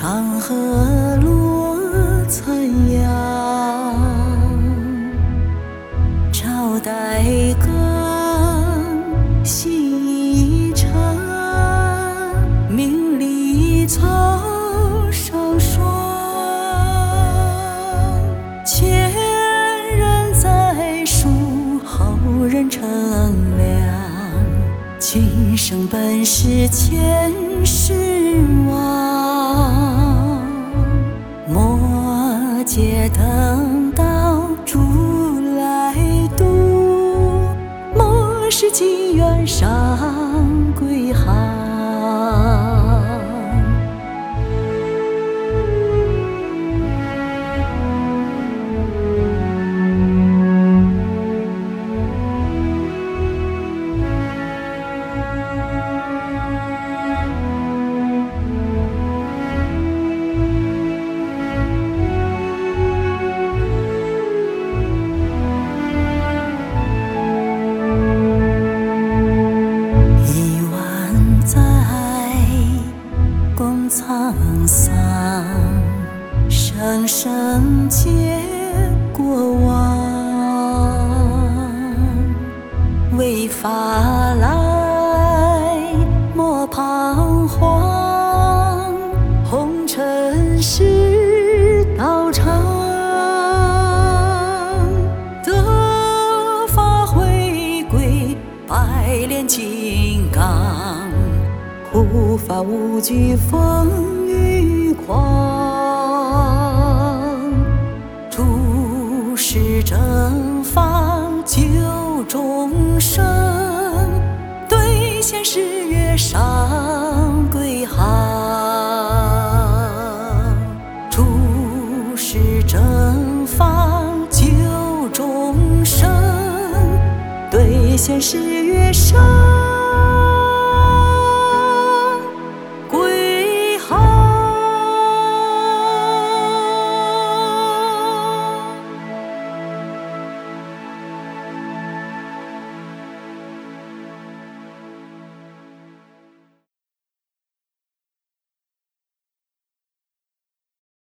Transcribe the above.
长河落残阳，朝代更夕长，名利草上霜。前人栽树，后人乘凉，今生本是前世。且等到主来渡，莫使机缘上归沧桑，生生皆过往。为法来，莫彷徨。红尘是道场，得法回归，百炼金刚。无法无惧风雨狂，出世正法救众生，兑现誓约上归航。出世正法救众生，兑现誓约上。